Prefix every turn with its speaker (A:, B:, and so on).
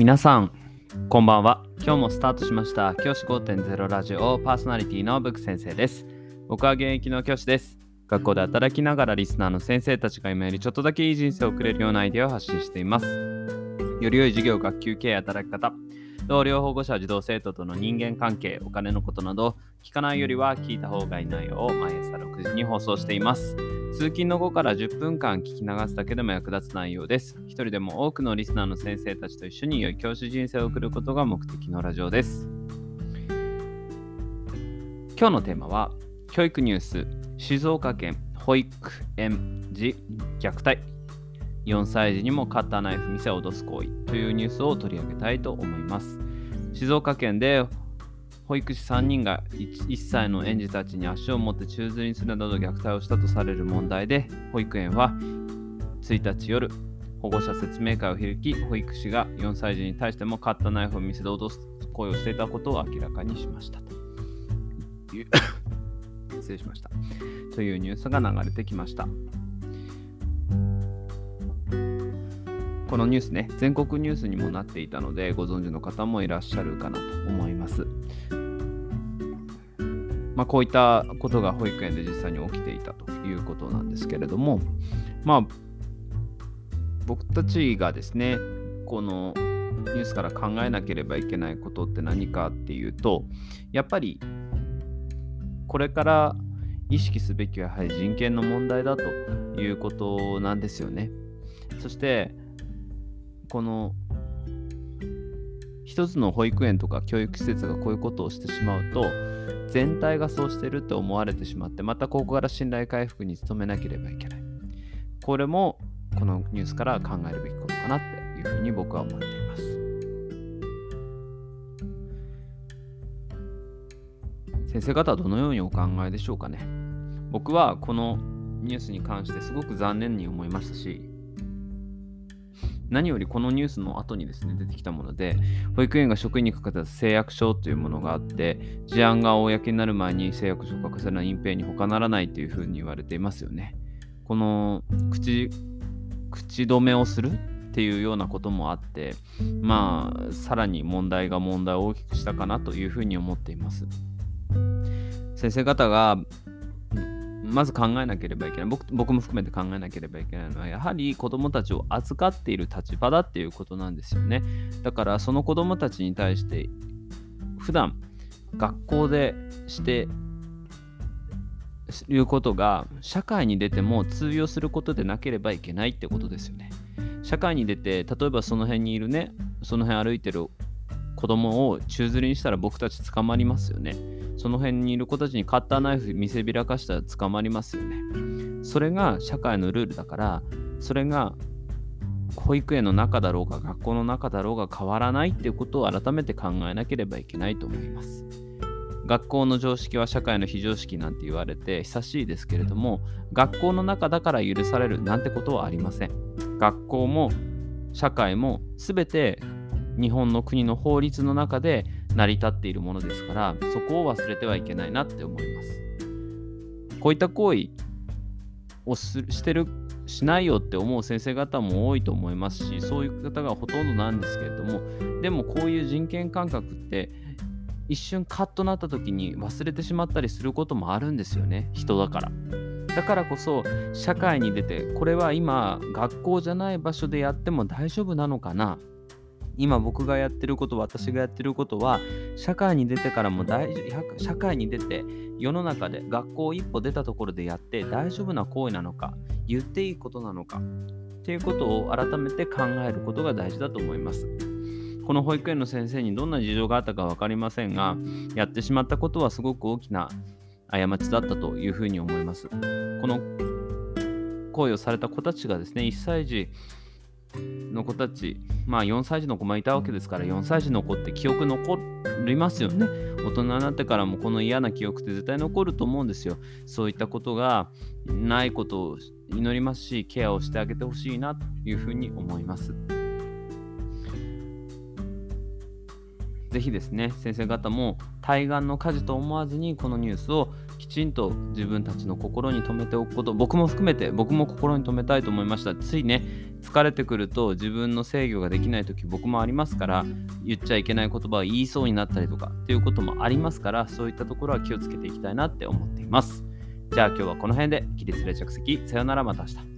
A: 皆さん、こんばんは。今日もスタートしました。教師5.0ラジオパーソナリティのブック先生です。僕は現役の教師です。学校で働きながらリスナーの先生たちが今よりちょっとだけいい人生を送れるようなアイデアを発信しています。より良い授業、学級経営、働き方、同僚保護者、児童生徒との人間関係、お金のことなど、聞かないよりは聞いた方がいい内容を毎朝6時に放送しています。通勤の後から10分間聞き流すだけでも役立つ内容です。一人でも多くのリスナーの先生たちと一緒に良い教師人生を送ることが目的のラジオです。今日のテーマは、教育ニュース、静岡県保育園児虐待。4歳児にもカッターナイフ店を脅す行為というニュースを取り上げたいと思います。静岡県で保育士3人が 1, 1歳の園児たちに足を持って宙づりにするなど虐待をしたとされる問題で、保育園は1日夜、保護者説明会を開き、保育士が4歳児に対してもカッターナイフを見せて脅す行為をしていたことを明らかにしました。失礼しました。というニュースが流れてきました。このニュースね、全国ニュースにもなっていたので、ご存知の方もいらっしゃるかなと思います。まあ、こういったことが保育園で実際に起きていたということなんですけれども、まあ、僕たちがですね、このニュースから考えなければいけないことって何かっていうと、やっぱりこれから意識すべきはやはり人権の問題だということなんですよね。そして、この一つの保育園とか教育施設がこういうことをしてしまうと全体がそうしてると思われてしまってまたここから信頼回復に努めなければいけない。これもこのニュースから考えるべきことかなっていうふうに僕は思っています。先生方はどのようにお考えでしょうかね。僕はこのニュースに関してすごく残念に思いましたし何よりこのニュースの後にですね、出てきたもので、保育園が職員に書かれた誓約書というものがあって、事案が公になる前に誓約書を書かせない隠蔽に他ならないというふうに言われていますよね。この口、口止めをするっていうようなこともあって、まあ、さらに問題が問題を大きくしたかなというふうに思っています。先生方がまず考えなければいけない。僕僕も含めて考えなければいけないのはやはり子どもたちを預かっている立場だっていうことなんですよね。だからその子どもたちに対して普段学校でしていうことが社会に出ても通用することでなければいけないってことですよね。社会に出て例えばその辺にいるねその辺歩いてる子供を宙づりにしたら僕たち捕まりますよねその辺にいる子たちにカッターナイフ見せびらかしたら捕まりますよね。それが社会のルールだから、それが保育園の中だろうが学校の中だろうが変わらないっていうことを改めて考えなければいけないと思います。学校の常識は社会の非常識なんて言われて久しいですけれども学校の中だから許されるなんてことはありません学校も社会も全て日本の国の法律の中で成り立っているものですからそこを忘れてはいけないなって思います。こういった行為をしてるしないよって思う先生方も多いと思いますしそういう方がほとんどなんですけれどもでもこういう人権感覚って一瞬カッとなった時に忘れてしまったりすることもあるんですよね。人だから。だからこそ社会に出てこれは今学校じゃない場所でやっても大丈夫なのかな？今僕がやってること私がやってることは社会に出てからも大社会に出て世の中で学校一歩出たところでやって大丈夫な行為なのか言っていいことなのかっていうことを改めて考えることが大事だと思います。この保育園の先生にどんな事情があったか分かりませんがやってしまったことはすごく大きな過ちだったというふうに思います。この行為をされた子たちがですね1歳児の子たち、まあ4歳児の子もいたわけですから、4歳児の子って記憶残りますよね。大人になってからもこの嫌な記憶って絶対残ると思うんですよ。そういったことがないことを祈りますし、ケアをしてあげてほしいなというふうに思います。ぜひですね、先生方も対岸の火事と思わずにこのニュースをちんと自分たちの心に留めておくこと僕も含めて僕も心に留めたいと思いました。ついね疲れてくると自分の制御ができない時僕もありますから言っちゃいけない言葉を言いそうになったりとかっていうこともありますからそういったところは気をつけていきたいなって思っています。じゃあ今日はこの辺で起立例着席。さよならまた明日。